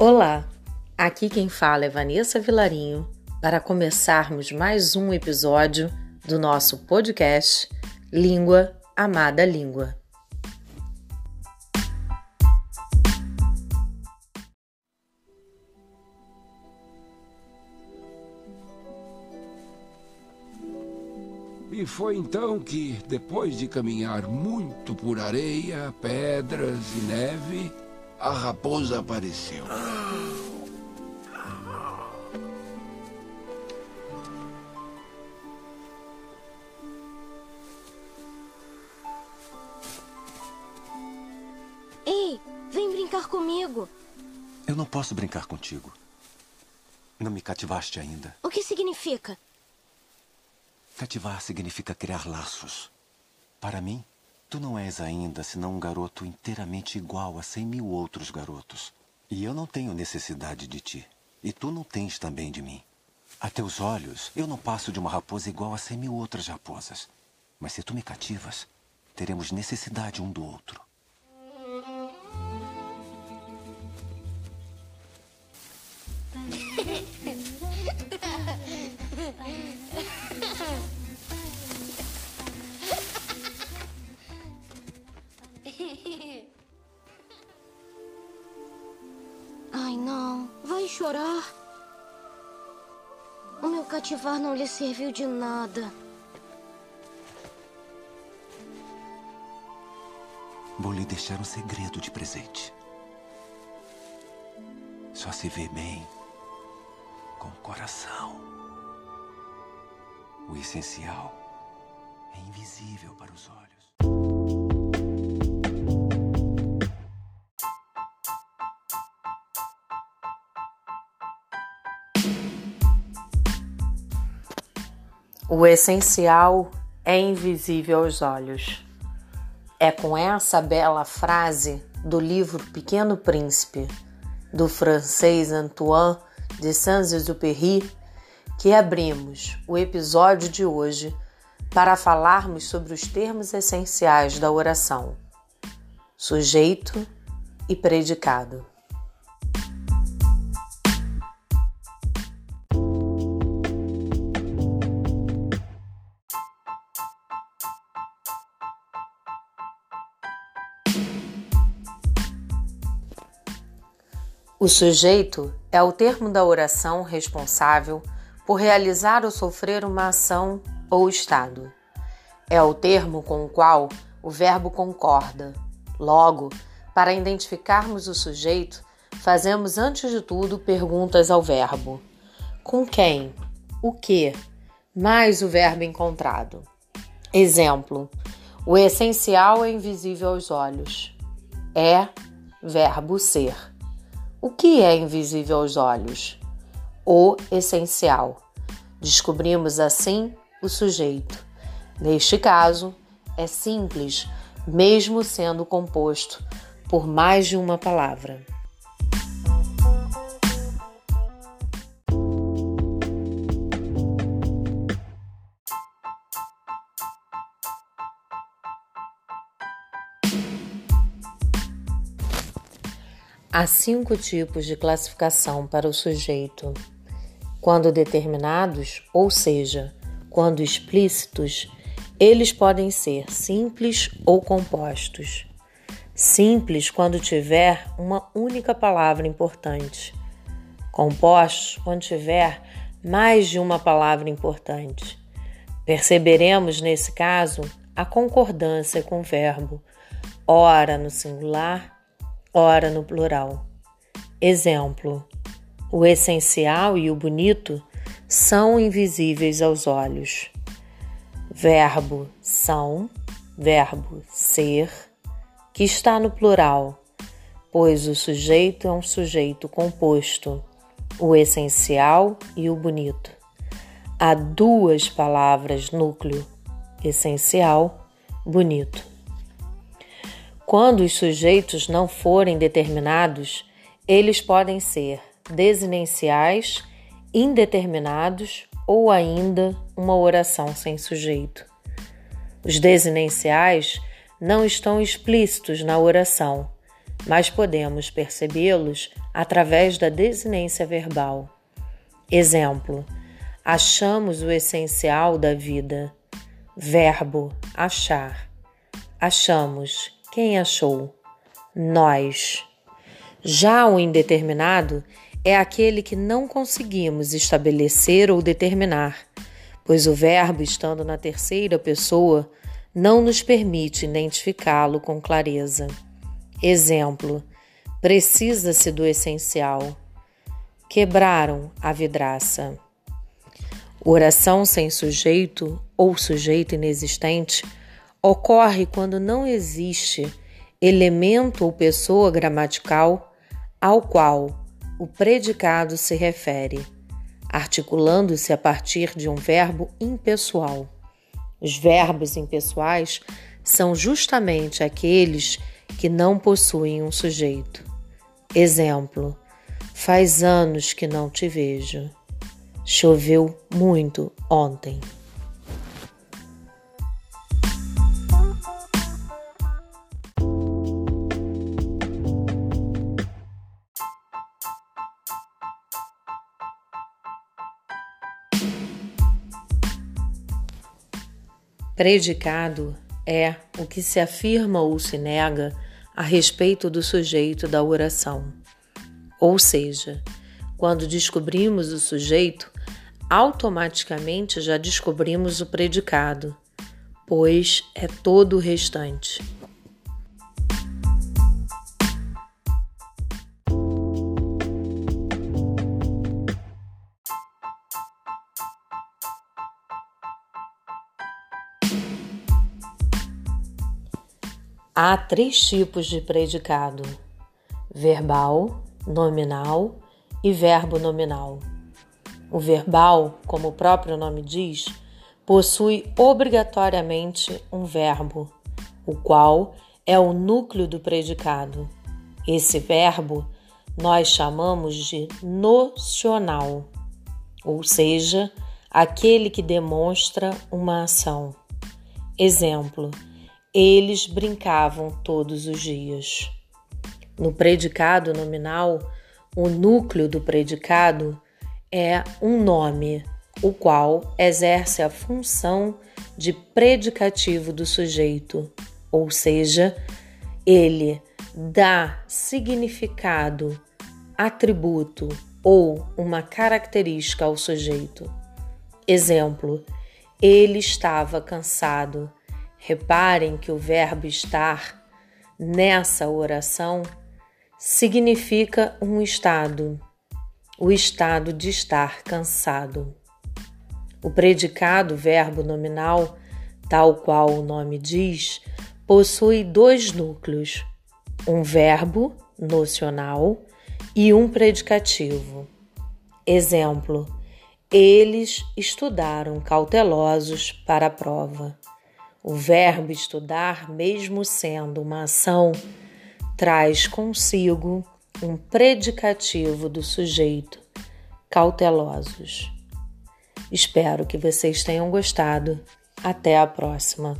Olá, aqui quem fala é Vanessa Vilarinho para começarmos mais um episódio do nosso podcast Língua Amada Língua. E foi então que, depois de caminhar muito por areia, pedras e neve, a raposa apareceu. Ei, vem brincar comigo. Eu não posso brincar contigo. Não me cativaste ainda. O que significa? Cativar significa criar laços. Para mim, Tu não és ainda senão um garoto inteiramente igual a cem mil outros garotos. E eu não tenho necessidade de ti. E tu não tens também de mim. A teus olhos, eu não passo de uma raposa igual a cem mil outras raposas. Mas se tu me cativas, teremos necessidade um do outro. chorar. O meu cativar não lhe serviu de nada. Vou lhe deixar um segredo de presente. Só se vê bem com o coração. O essencial é invisível para os olhos. O essencial é invisível aos olhos. É com essa bela frase do livro Pequeno Príncipe, do francês Antoine de Saint-Exupéry, que abrimos o episódio de hoje para falarmos sobre os termos essenciais da oração: sujeito e predicado. O sujeito é o termo da oração responsável por realizar ou sofrer uma ação ou estado. É o termo com o qual o verbo concorda. Logo, para identificarmos o sujeito, fazemos antes de tudo perguntas ao verbo: com quem? O que? Mais o verbo encontrado. Exemplo: o essencial é invisível aos olhos. É verbo ser. O que é invisível aos olhos? O essencial. Descobrimos assim o sujeito. Neste caso, é simples, mesmo sendo composto por mais de uma palavra. Há cinco tipos de classificação para o sujeito. Quando determinados, ou seja, quando explícitos, eles podem ser simples ou compostos. Simples quando tiver uma única palavra importante. Compostos quando tiver mais de uma palavra importante. Perceberemos nesse caso a concordância com o verbo, ora no singular, ora no plural. Exemplo: o essencial e o bonito são invisíveis aos olhos. Verbo são, verbo ser, que está no plural, pois o sujeito é um sujeito composto, o essencial e o bonito. Há duas palavras núcleo: essencial, bonito. Quando os sujeitos não forem determinados, eles podem ser desinenciais, indeterminados ou ainda uma oração sem sujeito. Os desinenciais não estão explícitos na oração, mas podemos percebê-los através da desinência verbal. Exemplo: achamos o essencial da vida. Verbo achar. Achamos. Quem achou? Nós. Já o indeterminado é aquele que não conseguimos estabelecer ou determinar, pois o verbo, estando na terceira pessoa, não nos permite identificá-lo com clareza. Exemplo: precisa-se do essencial. Quebraram a vidraça. Oração sem sujeito ou sujeito inexistente ocorre quando não existe elemento ou pessoa gramatical ao qual o predicado se refere, articulando-se a partir de um verbo impessoal. Os verbos impessoais são justamente aqueles que não possuem um sujeito. Exemplo: faz anos que não te vejo. Choveu muito ontem. Predicado é o que se afirma ou se nega a respeito do sujeito da oração. Ou seja, quando descobrimos o sujeito, automaticamente já descobrimos o predicado, pois é todo o restante. Há três tipos de predicado: verbal, nominal e verbo nominal. O verbal, como o próprio nome diz, possui obrigatoriamente um verbo, o qual é o núcleo do predicado. Esse verbo nós chamamos de nocional, ou seja, aquele que demonstra uma ação. Exemplo: eles brincavam todos os dias. No predicado nominal, o núcleo do predicado é um nome, o qual exerce a função de predicativo do sujeito, ou seja, ele dá significado, atributo ou uma característica ao sujeito. Exemplo: ele estava cansado Reparem que o verbo estar nessa oração significa um estado, o estado de estar cansado. O predicado verbo nominal, tal qual o nome diz, possui dois núcleos: um verbo nocional e um predicativo. Exemplo: eles estudaram cautelosos para a prova. O verbo estudar, mesmo sendo uma ação, traz consigo um predicativo do sujeito, cautelosos. Espero que vocês tenham gostado. Até a próxima!